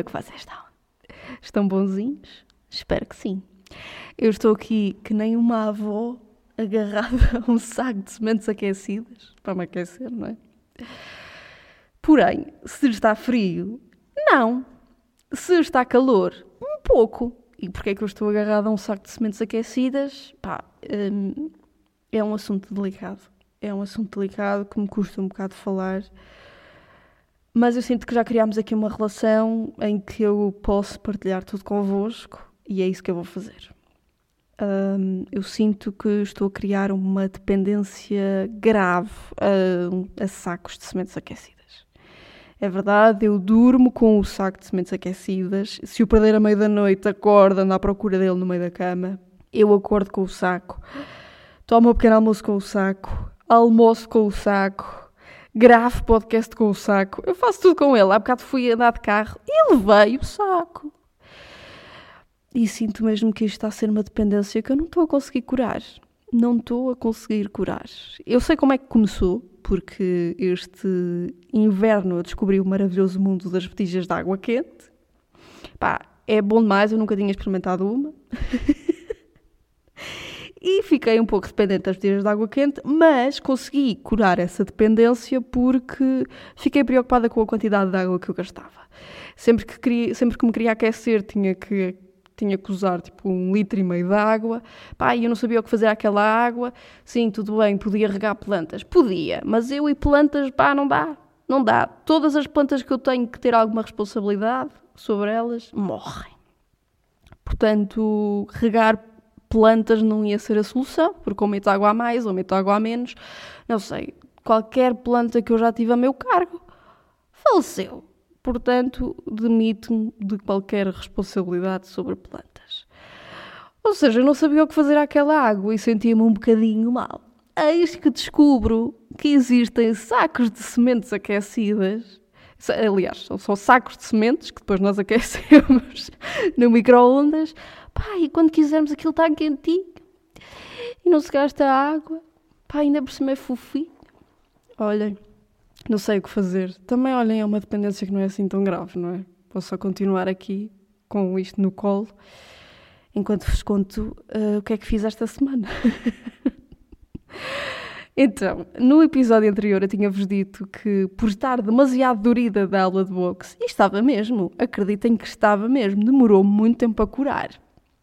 é que vocês estão? Estão bonzinhos? Espero que sim. Eu estou aqui que nem uma avó agarrada a um saco de sementes aquecidas para me aquecer, não é? Porém, se está frio, não. Se está calor, um pouco. E porquê é que eu estou agarrada a um saco de sementes aquecidas? Pá, hum, é um assunto delicado. É um assunto delicado que me custa um bocado falar. Mas eu sinto que já criámos aqui uma relação em que eu posso partilhar tudo convosco e é isso que eu vou fazer. Um, eu sinto que estou a criar uma dependência grave a, a sacos de sementes aquecidas. É verdade, eu durmo com o saco de sementes aquecidas. Se o perder a meio da noite, acordo, ando à procura dele no meio da cama. Eu acordo com o saco. Tomo o um pequeno almoço com o saco. Almoço com o saco. Gravo podcast com o saco. Eu faço tudo com ele. Há bocado fui andar de carro e levei o saco. E sinto mesmo que isto está a ser uma dependência que eu não estou a conseguir curar. Não estou a conseguir curar. Eu sei como é que começou porque este inverno eu descobri o maravilhoso mundo das botijas de água quente. Pá, é bom demais, eu nunca tinha experimentado uma. e fiquei um pouco dependente das botijas de água quente, mas consegui curar essa dependência porque fiquei preocupada com a quantidade de água que eu gastava. Sempre que, queria, sempre que me queria aquecer, tinha que tinha que usar tipo um litro e meio de água. Pá, eu não sabia o que fazer àquela água. Sim, tudo bem, podia regar plantas. Podia, mas eu e plantas, pá, não dá. Não dá. Todas as plantas que eu tenho que ter alguma responsabilidade sobre elas morrem. Portanto, regar plantas não ia ser a solução, porque ou meto água a mais ou meto água a menos. Não sei. Qualquer planta que eu já tive a meu cargo faleceu portanto, demito-me de qualquer responsabilidade sobre plantas. Ou seja, eu não sabia o que fazer àquela água e sentia-me um bocadinho mal. Eis que descubro que existem sacos de sementes aquecidas. Aliás, são sacos de sementes que depois nós aquecemos no micro-ondas. Pá, e quando quisermos aquilo está quentinho e não se gasta água. Pá, ainda por cima é fofinho. Olhem, não sei o que fazer. Também, olhem, é uma dependência que não é assim tão grave, não é? Posso só continuar aqui com isto no colo enquanto vos conto uh, o que é que fiz esta semana. então, no episódio anterior eu tinha-vos dito que por estar demasiado dorida da aula de boxe, e estava mesmo, acreditem que estava mesmo, demorou muito tempo a curar.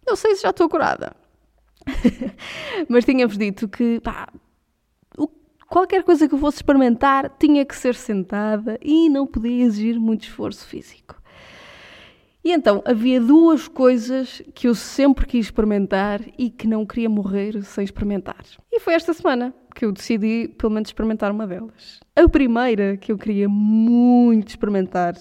Não sei se já estou curada. Mas tinha-vos dito que, pá, Qualquer coisa que eu fosse experimentar tinha que ser sentada e não podia exigir muito esforço físico. E então havia duas coisas que eu sempre quis experimentar e que não queria morrer sem experimentar. E foi esta semana que eu decidi pelo menos experimentar uma delas. A primeira que eu queria muito experimentar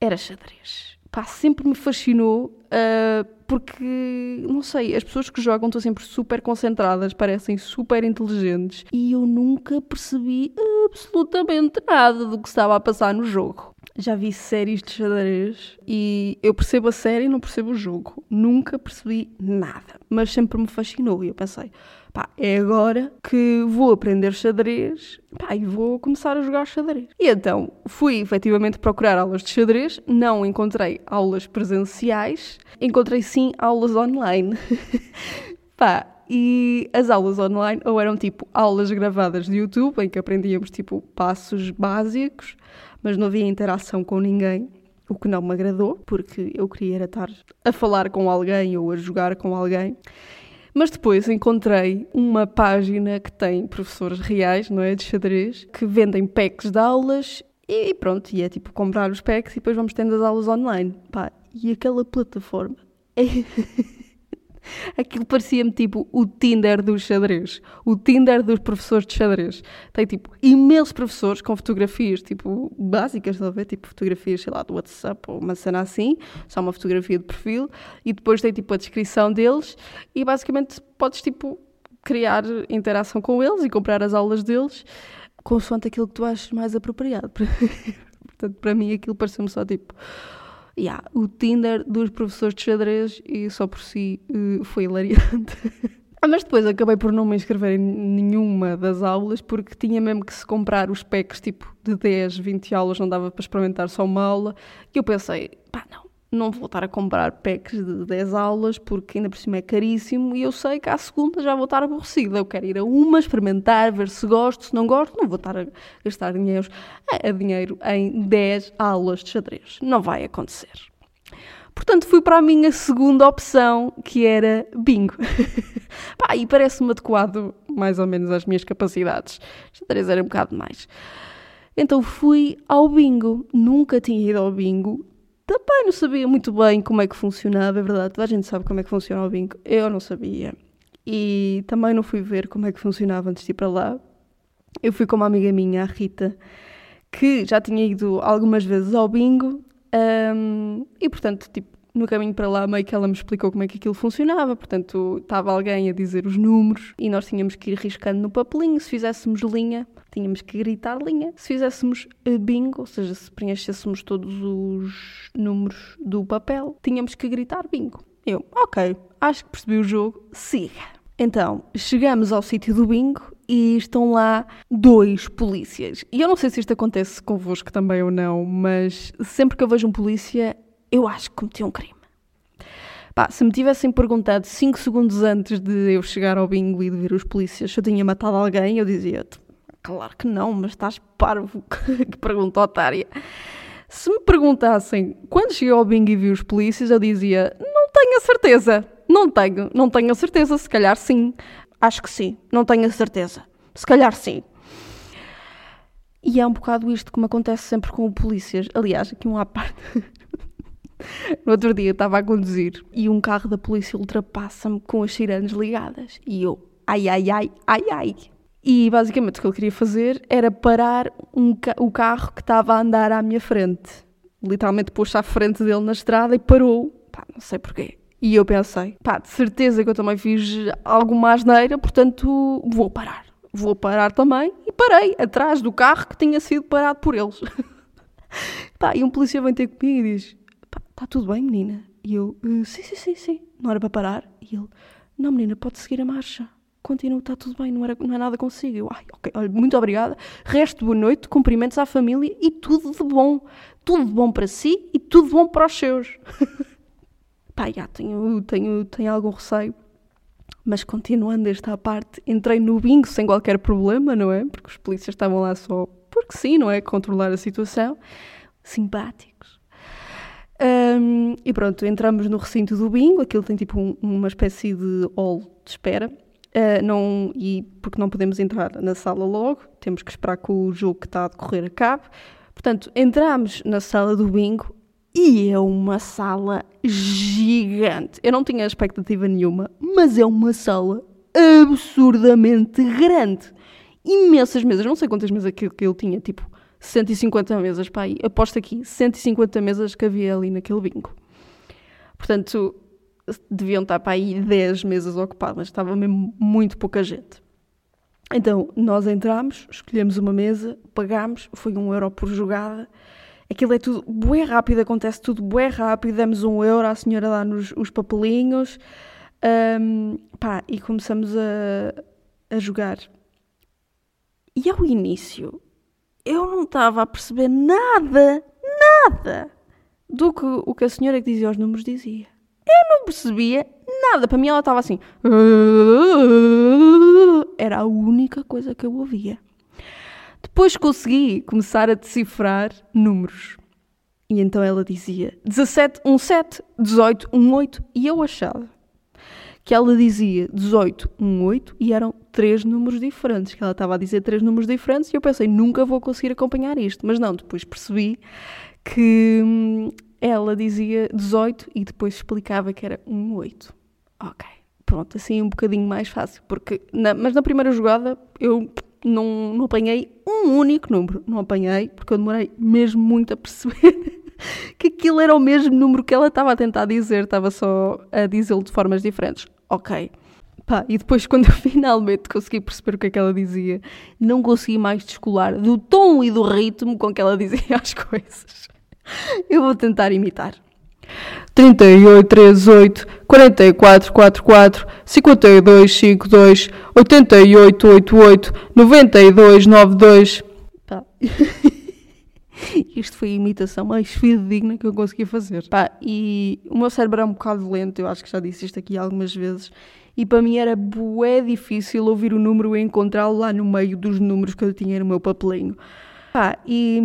era xadrez. Pá, sempre me fascinou uh, porque, não sei, as pessoas que jogam estão sempre super concentradas, parecem super inteligentes e eu nunca percebi absolutamente nada do que estava a passar no jogo. Já vi séries de xadrez e eu percebo a série e não percebo o jogo. Nunca percebi nada, mas sempre me fascinou e eu pensei, pá, é agora que vou aprender xadrez pá, e vou começar a jogar xadrez. E então fui efetivamente procurar aulas de xadrez, não encontrei aulas presenciais, encontrei sim aulas online. pá, e as aulas online ou eram tipo aulas gravadas de YouTube em que aprendíamos tipo passos básicos, mas não havia interação com ninguém, o que não me agradou, porque eu queria estar a falar com alguém ou a jogar com alguém. Mas depois encontrei uma página que tem professores reais, não é? De xadrez, que vendem packs de aulas e pronto, e é tipo comprar os packs e depois vamos tendo as aulas online. Pá, e aquela plataforma é. Aquilo parecia-me tipo o Tinder dos xadrez, o Tinder dos professores de xadrez. Tem tipo imensos professores com fotografias tipo básicas, ver? Tipo fotografias, sei lá, do WhatsApp ou uma cena assim, só uma fotografia de perfil, e depois tem tipo a descrição deles, e basicamente podes tipo criar interação com eles e comprar as aulas deles consoante aquilo que tu achas mais apropriado. Portanto, para mim aquilo pareceu-me só tipo yeah, o Tinder dos professores de xadrez e só por si uh, foi hilariante. Ah, mas depois acabei por não me inscrever em nenhuma das aulas porque tinha mesmo que se comprar os packs tipo de 10, 20 aulas, não dava para experimentar só uma aula. E eu pensei, pá, não, não vou estar a comprar packs de 10 aulas porque ainda por cima é caríssimo e eu sei que à segunda já vou estar aborrecida. Eu quero ir a uma, experimentar, ver se gosto, se não gosto, não vou estar a gastar dinheiro, a dinheiro em 10 aulas de xadrez. Não vai acontecer. Portanto, fui para a minha segunda opção, que era bingo. Pá, e parece-me adequado mais ou menos às minhas capacidades. Xadrez era um bocado mais. Então fui ao bingo. Nunca tinha ido ao bingo. Também não sabia muito bem como é que funcionava, é verdade. Toda a gente sabe como é que funciona o bingo. Eu não sabia. E também não fui ver como é que funcionava antes de ir para lá. Eu fui com uma amiga minha, a Rita, que já tinha ido algumas vezes ao bingo um, e portanto, tipo, no caminho para lá, meio que ela me explicou como é que aquilo funcionava. Portanto, estava alguém a dizer os números e nós tínhamos que ir riscando no papelinho. Se fizéssemos linha, tínhamos que gritar linha. Se fizéssemos eh, bingo, ou seja, se preenchêssemos todos os números do papel, tínhamos que gritar bingo. Eu, ok, acho que percebi o jogo, siga. Então, chegamos ao sítio do bingo e estão lá dois polícias. E eu não sei se isto acontece convosco também ou não, mas sempre que eu vejo um polícia, eu acho que cometi um crime. Pá, se me tivessem perguntado 5 segundos antes de eu chegar ao bingo e de ver os polícias se eu tinha matado alguém, eu dizia: Claro que não, mas estás parvo. que pergunta otária. Se me perguntassem quando cheguei ao bingo e vi os polícias, eu dizia: Não tenho a certeza. Não tenho, não tenho a certeza, se calhar sim. Acho que sim, não tenho a certeza. Se calhar sim. E é um bocado isto que me acontece sempre com polícias. Aliás, aqui um à parte. no outro dia estava a conduzir e um carro da polícia ultrapassa-me com as sirenes ligadas. E eu, ai, ai, ai, ai, ai. E basicamente o que ele queria fazer era parar um ca o carro que estava a andar à minha frente. Literalmente pôs-se à frente dele na estrada e parou. Pá, não sei porquê. E eu pensei, pá, de certeza que eu também fiz alguma asneira, portanto vou parar. Vou parar também e parei atrás do carro que tinha sido parado por eles. pá, e um polícia vem ter comigo e diz: está tudo bem, menina? E eu: uh, sim, sim, sim, sim, não era para parar. E ele: não, menina, pode seguir a marcha. Continua, está tudo bem, não, era, não é nada consigo. Eu, ai, ok, olha, muito obrigada. Resto boa noite, cumprimentos à família e tudo de bom. Tudo de bom para si e tudo de bom para os seus. pá, já tenho, tenho, tenho algum receio. Mas continuando esta parte, entrei no bingo sem qualquer problema, não é? Porque os polícias estavam lá só porque sim, não é? Controlar a situação. Simpáticos. E pronto, entramos no recinto do bingo, aquilo tem tipo um, uma espécie de hall de espera. Uh, não, e porque não podemos entrar na sala logo, temos que esperar que o jogo que está a decorrer acabe. Portanto, entramos na sala do bingo e é uma sala gigante. Eu não tinha expectativa nenhuma, mas é uma sala absurdamente grande. Imensas mesas. Não sei quantas mesas que, que ele tinha, tipo 150 mesas aí. Aposto aqui, 150 mesas que havia ali naquele bingo. Portanto, deviam estar para aí 10 mesas ocupadas. Estava mesmo muito pouca gente. Então, nós entramos, escolhemos uma mesa, pagámos, foi um euro por jogada aquilo é tudo bué rápido, acontece tudo bué rápido, damos um euro, a senhora dá-nos os papelinhos, um, pá, e começamos a, a jogar. E ao início, eu não estava a perceber nada, nada do que o que a senhora que dizia os números dizia. Eu não percebia nada. Para mim ela estava assim. Era a única coisa que eu ouvia. Depois consegui começar a decifrar números. E então ela dizia 17, 17, 18, 18 e eu achava que ela dizia 18, 18 e eram três números diferentes, que ela estava a dizer três números diferentes e eu pensei, nunca vou conseguir acompanhar isto. Mas não, depois percebi que hum, ela dizia 18 e depois explicava que era 18. Ok, pronto, assim um bocadinho mais fácil, porque na, mas na primeira jogada eu não, não apanhei um único número. Não apanhei, porque eu demorei mesmo muito a perceber que aquilo era o mesmo número que ela estava a tentar dizer, estava só a dizê-lo de formas diferentes. Ok. Pá, e depois, quando eu finalmente consegui perceber o que é que ela dizia, não consegui mais descolar do tom e do ritmo com que ela dizia as coisas. Eu vou tentar imitar. 38 38 44 44 52 52 88 88 92 92 Pá. Isto foi a imitação mais fidedigna que eu consegui fazer. Pá, e o meu cérebro é um bocado lento, eu acho que já disse isto aqui algumas vezes. E para mim era bué difícil ouvir o número e encontrá-lo lá no meio dos números que eu tinha no meu papelinho. Pá, e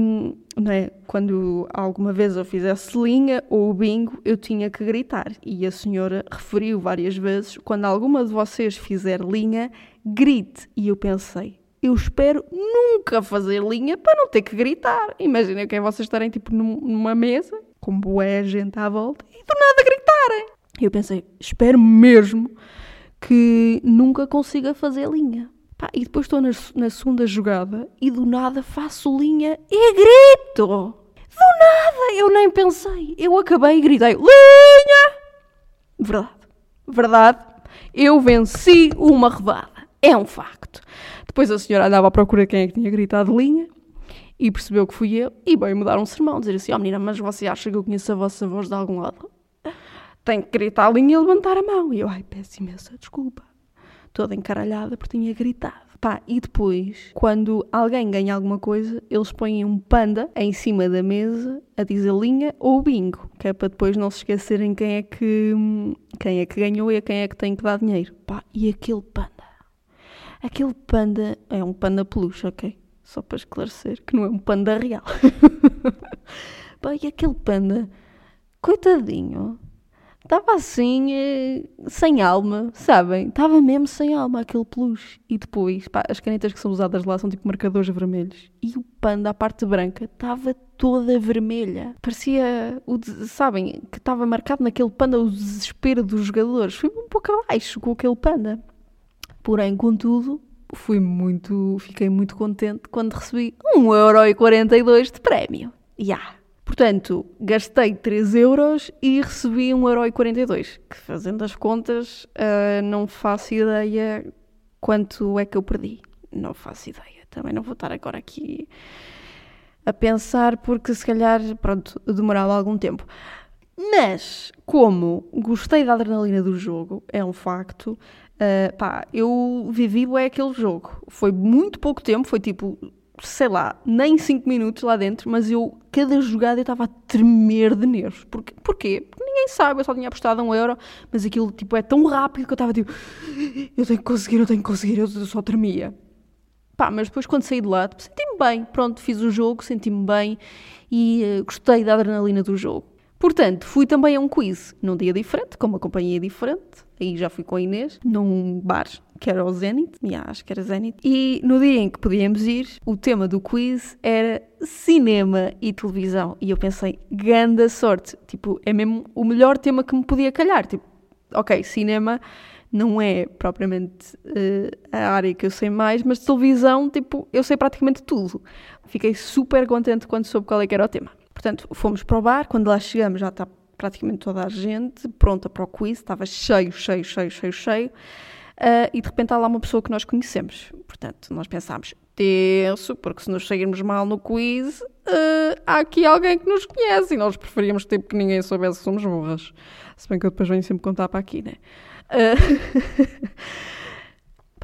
não é, quando alguma vez eu fizesse linha ou bingo, eu tinha que gritar. E a senhora referiu várias vezes: quando alguma de vocês fizer linha, grite. E eu pensei: eu espero nunca fazer linha para não ter que gritar. Imaginem que é vocês estarem tipo numa mesa, com boa gente à volta, e do nada gritarem. Eu pensei, espero mesmo que nunca consiga fazer linha. Pá, e depois estou na, na, segunda jogada e do nada faço linha e grito. Do nada, eu nem pensei. Eu acabei e gritei, linha! Verdade, verdade. Eu venci uma rodada. É um facto. Depois a senhora andava à procura quem é que tinha gritado linha e percebeu que fui eu e veio-me dar um sermão, dizer assim, ó oh, menina, mas você acha que eu conheço a vossa voz de algum lado? Tem que gritar a linha e levantar a mão. E eu, ai, peço imensa desculpa. Toda encaralhada porque tinha gritado. Pá, e depois, quando alguém ganha alguma coisa, eles põem um panda em cima da mesa a dizer linha ou bingo, que é para depois não se esquecerem quem é que, quem é que ganhou e a quem é que tem que dar dinheiro. Pá, e aquele panda Aquele panda é um panda peluche, ok? Só para esclarecer que não é um panda real. Pai, aquele panda, coitadinho, estava assim, eh, sem alma, sabem? Estava mesmo sem alma aquele peluche. E depois, pá, as canetas que são usadas lá são tipo marcadores vermelhos. E o panda, a parte branca, estava toda vermelha. Parecia, o, sabem, que estava marcado naquele panda o desespero dos jogadores. Fui um pouco abaixo com aquele panda. Porém, contudo, fui muito, fiquei muito contente quando recebi 1,42€ de prémio. Yeah. Portanto, gastei 3 euros e recebi 1,42€, que fazendo as contas, uh, não faço ideia quanto é que eu perdi. Não faço ideia. Também não vou estar agora aqui a pensar, porque se calhar, pronto, demorava algum tempo. Mas, como gostei da adrenalina do jogo, é um facto, Uh, pá, eu vivi é aquele jogo. Foi muito pouco tempo, foi tipo, sei lá, nem 5 minutos lá dentro, mas eu, cada jogada eu estava a tremer de nervos. Porquê? Porquê? Porque ninguém sabe, eu só tinha apostado um euro, mas aquilo tipo é tão rápido que eu estava tipo, eu tenho que conseguir, eu tenho que conseguir, eu só tremia. Pá, mas depois quando saí de lá, senti-me bem. Pronto, fiz o jogo, senti-me bem e uh, gostei da adrenalina do jogo. Portanto, fui também a um quiz num dia diferente, com uma companhia diferente. Aí já fui com a Inês, num bar que era o Zenit, yeah, acho que era. E no dia em que podíamos ir, o tema do quiz era cinema e televisão. E eu pensei, ganda sorte. Tipo, é mesmo o melhor tema que me podia calhar. Tipo, ok, cinema não é propriamente uh, a área que eu sei mais, mas televisão, tipo, eu sei praticamente tudo. Fiquei super contente quando soube qual é que era o tema. Portanto, fomos para o bar, quando lá chegamos já está praticamente toda a gente pronta para o quiz, estava cheio, cheio, cheio, cheio, cheio. Uh, e de repente há lá uma pessoa que nós conhecemos. Portanto, nós pensámos, tenso, porque se nos sairmos mal no quiz, uh, há aqui alguém que nos conhece e nós preferíamos tipo, que ninguém soubesse que somos burras. Se bem que eu depois venho sempre contar para aqui, né? Uh,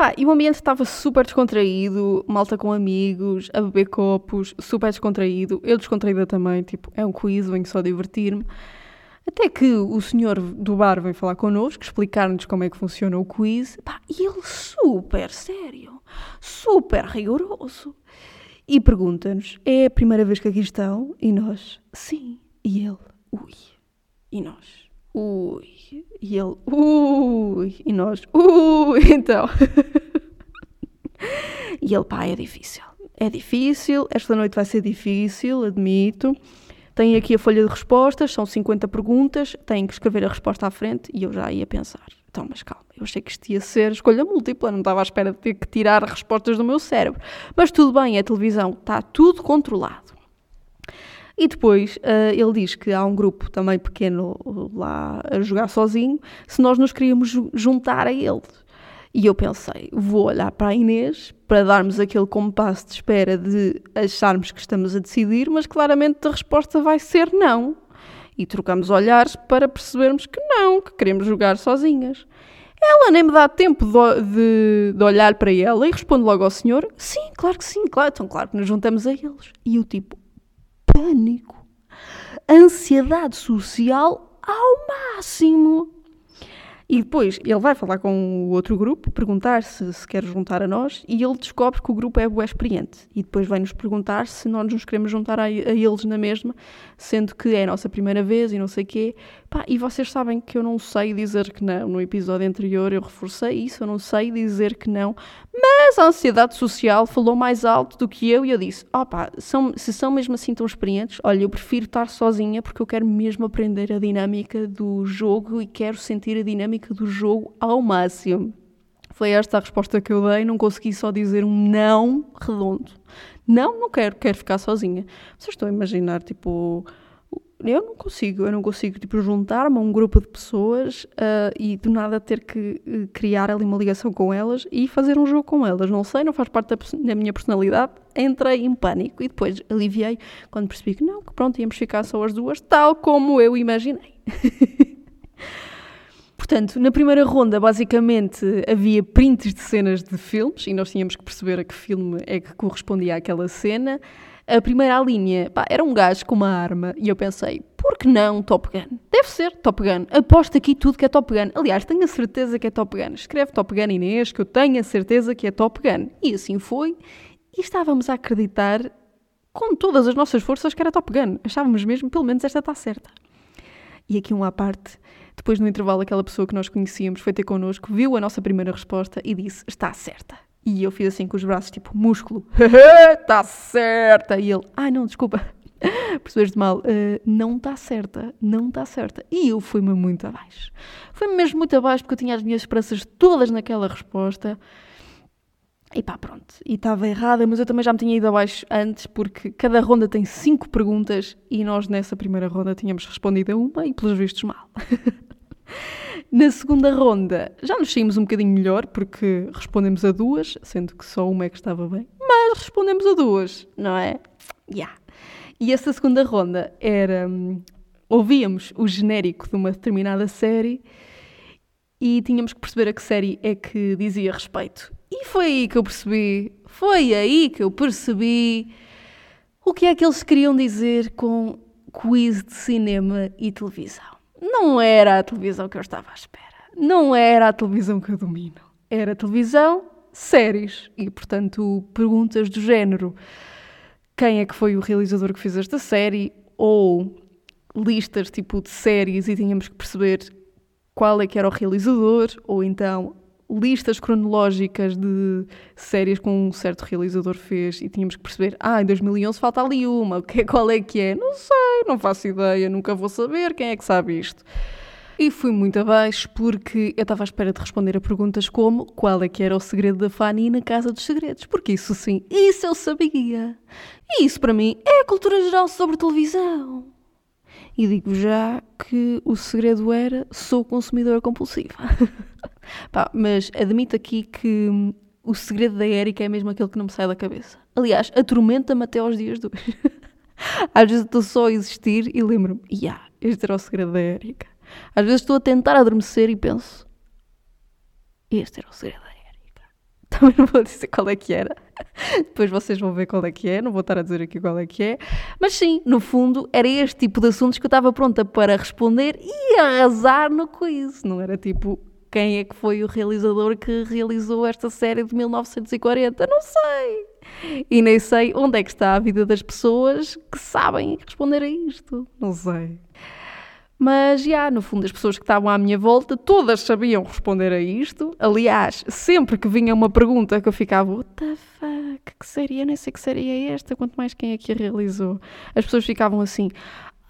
Pá, e o ambiente estava super descontraído, malta com amigos, a beber copos, super descontraído, eu descontraída também, tipo, é um quiz, venho só divertir-me. Até que o senhor do bar vem falar connosco, explicar-nos como é que funciona o quiz, pá, e ele super sério, super rigoroso. E pergunta-nos: é a primeira vez que aqui estão? E nós: sim. E ele: ui. E nós: ui. E ele, ui. E nós, ui. Então. e ele, pá, é difícil. É difícil. Esta noite vai ser difícil, admito. Tem aqui a folha de respostas, são 50 perguntas. Tem que escrever a resposta à frente. E eu já ia pensar. Então, mas calma, eu achei que isto ia ser escolha múltipla, não estava à espera de ter que tirar respostas do meu cérebro. Mas tudo bem, é televisão, está tudo controlado. E depois uh, ele diz que há um grupo também pequeno lá a jogar sozinho, se nós nos queríamos juntar a ele. E eu pensei, vou olhar para a Inês para darmos aquele compasso de espera de acharmos que estamos a decidir, mas claramente a resposta vai ser não. E trocamos olhares para percebermos que não, que queremos jogar sozinhas. Ela nem me dá tempo de, de, de, olhar para ela e responde logo ao senhor: Sim, claro que sim, claro, então claro que nos juntamos a eles. E o tipo, pânico, ansiedade social ao máximo. E depois ele vai falar com o outro grupo, perguntar se se quer juntar a nós, e ele descobre que o grupo é experiente. E depois vai-nos perguntar se nós nos queremos juntar a, a, eles na mesma, sendo que é a nossa primeira vez e não sei quê. Pá, e vocês sabem que eu não sei dizer que não. No episódio anterior eu reforcei isso, eu não sei dizer que não. Mas a ansiedade social falou mais alto do que eu e eu disse: pá, são, se são mesmo assim tão experientes, olha, eu prefiro estar sozinha porque eu quero mesmo aprender a dinâmica do jogo e quero sentir a dinâmica do jogo ao máximo. Foi esta a resposta que eu dei, não consegui só dizer um não redondo. Não, não quero, quero ficar sozinha. Vocês estão a imaginar, tipo, eu não consigo, eu não consigo tipo, juntar-me a um grupo de pessoas uh, e do nada ter que uh, criar ali uma ligação com elas e fazer um jogo com elas. Não sei, não faz parte da, da, minha personalidade. Entrei em pânico e depois aliviei quando percebi que não, que pronto, íamos ficar só as duas, tal como eu imaginei. Portanto, na primeira ronda, basicamente, havia prints de cenas de filmes e nós tínhamos que perceber a que filme é que correspondia àquela cena a primeira linha pá, era um gajo com uma arma e eu pensei, por que não Top Gun? Deve ser Top Gun. Aposto aqui tudo que é Top Gun. Aliás, tenho a certeza que é Top Gun. Escreve Top Gun Inês, que eu tenho a certeza que é Top Gun. E assim foi. E estávamos a acreditar com todas as nossas forças que era Top Gun. Achávamos mesmo, pelo menos esta está certa. E aqui uma à parte, depois no intervalo aquela pessoa que nós conhecíamos foi ter connosco, viu a nossa primeira resposta e disse, está certa. E eu fiz assim com os braços, tipo, músculo. Está certa. E ele, ai ah, não, desculpa. Percebeste mal? Uh, não está certa. Não está certa. E eu fui-me muito abaixo. Fui-me mesmo muito abaixo porque eu tinha as minhas esperanças todas naquela resposta. E pá, pronto. E estava errada, mas eu também já me tinha ido abaixo antes, porque cada ronda tem cinco perguntas e nós nessa primeira ronda tínhamos respondido a uma e pelos vistos mal. Na segunda ronda já nos saímos um bocadinho melhor porque respondemos a duas, sendo que só uma é que estava bem, mas respondemos a duas, não é? Yeah. E essa segunda ronda era. Hum, ouvíamos o genérico de uma determinada série e tínhamos que perceber a que série é que dizia respeito. E foi aí que eu percebi, foi aí que eu percebi o que é que eles queriam dizer com quiz de cinema e televisão não era a televisão que eu estava à espera. Não era a televisão que eu domino. Era televisão, séries e, portanto, perguntas do género: quem é que foi o realizador que fez esta série? Ou listas tipo de séries e tínhamos que perceber qual é que era o realizador, ou então listas cronológicas de séries que um certo realizador fez e tínhamos que perceber, ah, em 2011 falta ali uma, qual é que é? Não sei, não faço ideia, nunca vou saber, quem é que sabe isto? E fui muito abaixo porque eu estava à espera de responder a perguntas como qual é que era o segredo da Fanny na Casa dos Segredos, porque isso sim, isso eu sabia. E isso para mim é a cultura geral sobre televisão. E digo já que o segredo era sou consumidora compulsiva. Pá, mas admito aqui que o segredo da Érica é mesmo aquele que não me sai da cabeça. Aliás, atormenta-me até aos dias de hoje. Às vezes estou só a existir e lembro-me, yeah, este era o segredo da Érica. Às vezes estou a tentar adormecer e penso, este era o segredo da Érica. Também não vou dizer qual é que era. Depois vocês vão ver qual é que é, não vou estar a dizer aqui qual é que é. Mas sim, no fundo, era este tipo de assuntos que eu estava pronta para responder e arrasar no quiz. Não era tipo, quem é que foi o realizador que realizou esta série de 1940? Não sei. E nem sei onde é que está a vida das pessoas que sabem responder a isto. Não sei. Mas, já, no fundo, as pessoas que estavam à minha volta, todas sabiam responder a isto. Aliás, sempre que vinha uma pergunta que eu ficava, what the fuck, que seria? Nem sei que seria esta, quanto mais quem é que a realizou. As pessoas ficavam assim,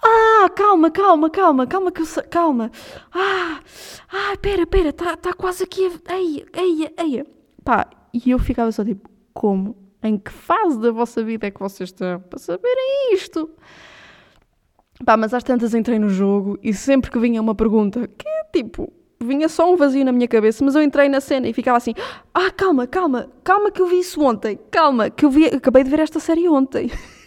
ah, calma, calma, calma, calma, que eu sei, calma. Ah, ah, pera, pera, está tá quase aqui. Eia, eia, eia. Pá, e eu ficava só tipo, como? Em que fase da vossa vida é que vocês estão para saberem isto? Pá, mas às tantas entrei no jogo e sempre que vinha uma pergunta, que tipo, vinha só um vazio na minha cabeça, mas eu entrei na cena e ficava assim: ah, calma, calma, calma que eu vi isso ontem, calma, que eu vi, acabei de ver esta série ontem.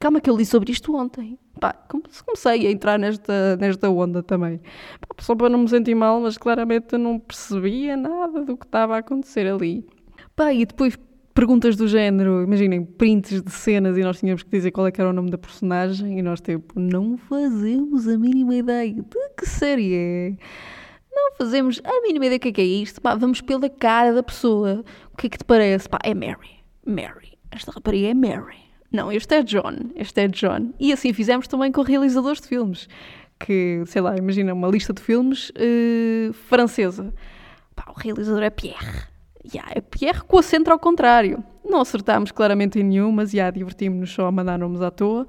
Calma que eu li sobre isto ontem. Pá, comecei a entrar nesta, nesta onda também. Pá, só para não me sentir mal, mas claramente eu não percebia nada do que estava a acontecer ali. Pá, e depois perguntas do género, imaginem, prints de cenas e nós tínhamos que dizer qual é que era o nome da personagem e nós tipo, não fazemos a mínima ideia de que série é. Não fazemos a mínima ideia do que é, que é isto. Pá, vamos pela cara da pessoa. O que é que te parece? Pá, é Mary. Mary. Esta rapariga é Mary. Não, este é John. Este é John. E assim fizemos também com realizadores de filmes. Que, sei lá, imagina uma lista de filmes uh, francesa. Pá, o realizador é Pierre. Yeah, é Pierre com acento ao contrário. Não acertámos claramente em nenhum, mas yeah, divertimos-nos só a mandar nomes à toa.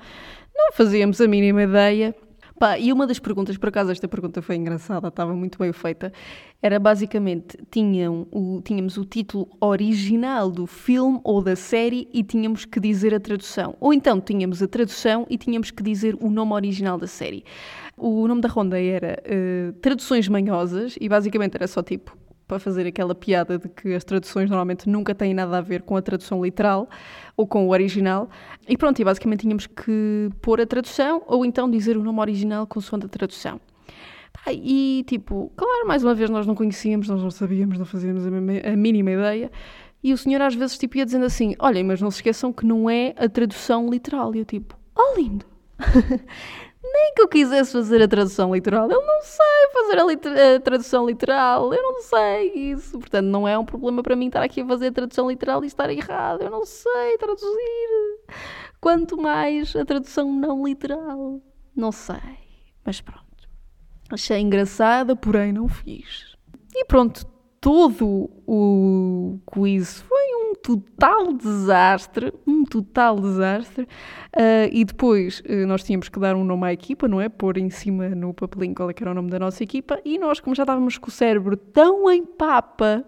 Não fazíamos a mínima ideia. Pá, e uma das perguntas, por acaso esta pergunta foi engraçada, estava muito bem feita, era basicamente, tinham o, tínhamos o título original do filme ou da série e tínhamos que dizer a tradução. Ou então tínhamos a tradução e tínhamos que dizer o nome original da série. O nome da ronda era uh, Traduções Manhosas e basicamente era só tipo para fazer aquela piada de que as traduções normalmente nunca têm nada a ver com a tradução literal ou com o original. E pronto, e basicamente tínhamos que pôr a tradução ou então dizer o nome original consoante a tradução. E tipo, claro, mais uma vez nós não conhecíamos, nós não sabíamos, não fazíamos a, mínima ideia. E o senhor às vezes tipo, ia dizendo assim: olhem, mas não se esqueçam que não é a tradução literal. E eu tipo: oh lindo! Que eu quisesse fazer a tradução literal. Eu não sei fazer a, a, tradução literal. Eu não sei isso. Portanto, não é um problema para mim estar aqui a fazer a tradução literal e estar errado. Eu não sei traduzir. Quanto mais a tradução não literal. Não sei. Mas pronto. Achei engraçada, porém não fiz. E pronto, todo o quiz foi um total desastre, um total desastre. Uh, e depois uh, nós tínhamos que dar um nome à equipa, não é? Pôr em cima no papelinho qual é era o nome da nossa equipa. E nós, como já estávamos com o cérebro tão em papa,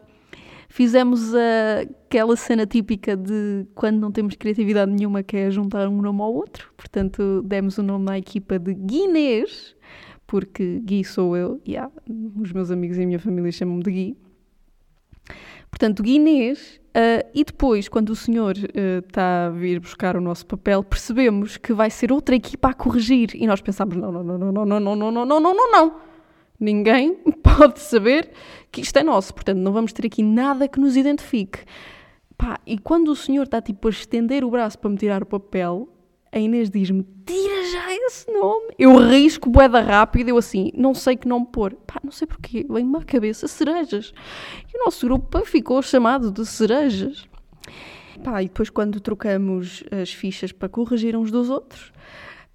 fizemos uh, aquela cena típica de quando não temos criatividade nenhuma, que é juntar um nome ao outro. Portanto, demos o nome à equipa de Guinês, porque Gui sou eu, yeah, os meus amigos e a minha família chamam-me de Gui. Portanto, Guinês, uh, e depois, quando o senhor está uh, a vir buscar o nosso papel, percebemos que vai ser outra equipa a corrigir. E nós pensámos: não, não, não, não, não, não, não, não, não, não, não, não, não. Ninguém pode saber que isto é nosso. Portanto, não vamos ter aqui nada que nos identifique. Pá, e quando o senhor está tipo a estender o braço para me tirar o papel, a Inês diz-me: tira já esse nome. Eu risco boeda rápido, eu assim, não sei que nome pôr. Pá, não sei porquê, vem-me à cabeça cerejas. E o nosso grupo ficou chamado de cerejas. Pá, e depois quando trocamos as fichas para corrigir uns dos outros,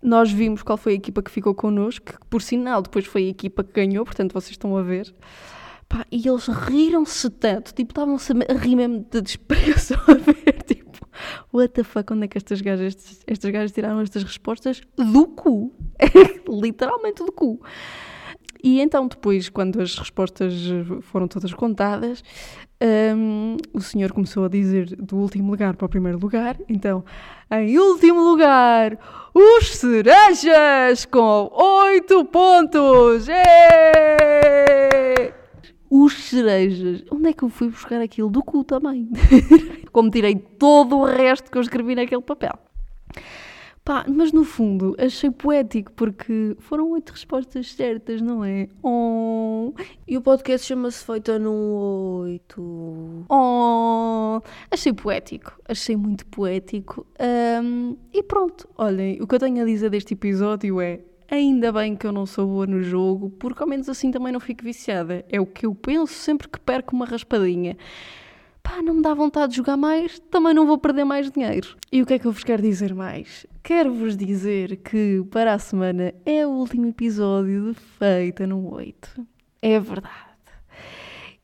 nós vimos qual foi a equipa que ficou connosco, que por sinal depois foi a equipa que ganhou, portanto vocês estão a ver. Pá, e eles riram-se tanto, tipo, estavam-se a rir mesmo de desprezo a ver, tipo, what the fuck, onde é que estas gajas, estas gajas tiraram estas respostas? Do cu. Literalmente do cu. E então, depois, quando as respostas foram todas contadas, um, o senhor começou a dizer do último lugar para o primeiro lugar. Então, em último lugar, os cerejas com 8 pontos! Os cerejas. Onde é que eu fui buscar aquilo? Do cu também. Como tirei todo o resto que eu escrevi naquele papel. Pá, mas no fundo achei poético porque foram oito respostas certas, não é? Oh. E o podcast chama-se Feita num oito. Oh. Achei poético, achei muito poético. Um, e pronto, olhem, o que eu tenho a dizer deste episódio é Ainda bem que eu não sou boa no jogo, porque ao menos assim também não fico viciada. É o que eu penso sempre que perco uma raspadinha. Pá, não me dá vontade de jogar mais, também não vou perder mais dinheiro. E o que é que eu vos quero dizer mais? Quero-vos dizer que para a semana é o último episódio de Feita no 8. É verdade.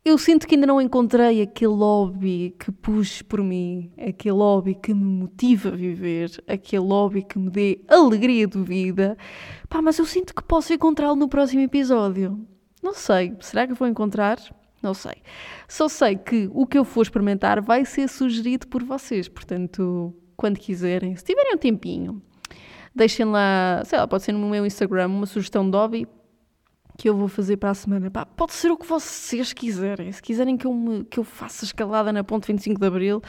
Eu sinto que ainda não encontrei aquele hobby que puxe por mim, aquele hobby que me motiva a viver, aquele hobby que me dê alegria de vida. Pá, mas eu sinto que posso encontrá-lo no próximo episódio. Não sei. Será que vou encontrar? Não sei. Só sei que o que eu for experimentar vai ser sugerido por vocês. Portanto, quando quiserem, se tiverem um tempinho, deixem lá, sei lá, pode ser no meu Instagram, uma sugestão de hobby que eu vou fazer para a semana. Pá, pode ser o que vocês quiserem. Se quiserem que eu, me, que eu faça escalada na ponte 25 de Abril,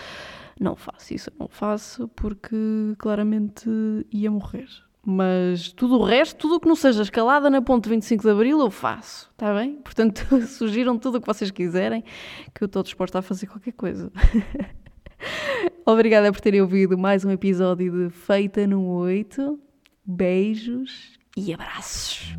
não faço isso. Não faço porque claramente ia morrer. Mas tudo o resto, tudo o que não seja escalada na ponte 25 de Abril, eu faço, está bem? Portanto, sugiram tudo o que vocês quiserem, que eu estou disposta a fazer qualquer coisa. Obrigada por terem ouvido mais um episódio de Feita no 8. Beijos e abraços.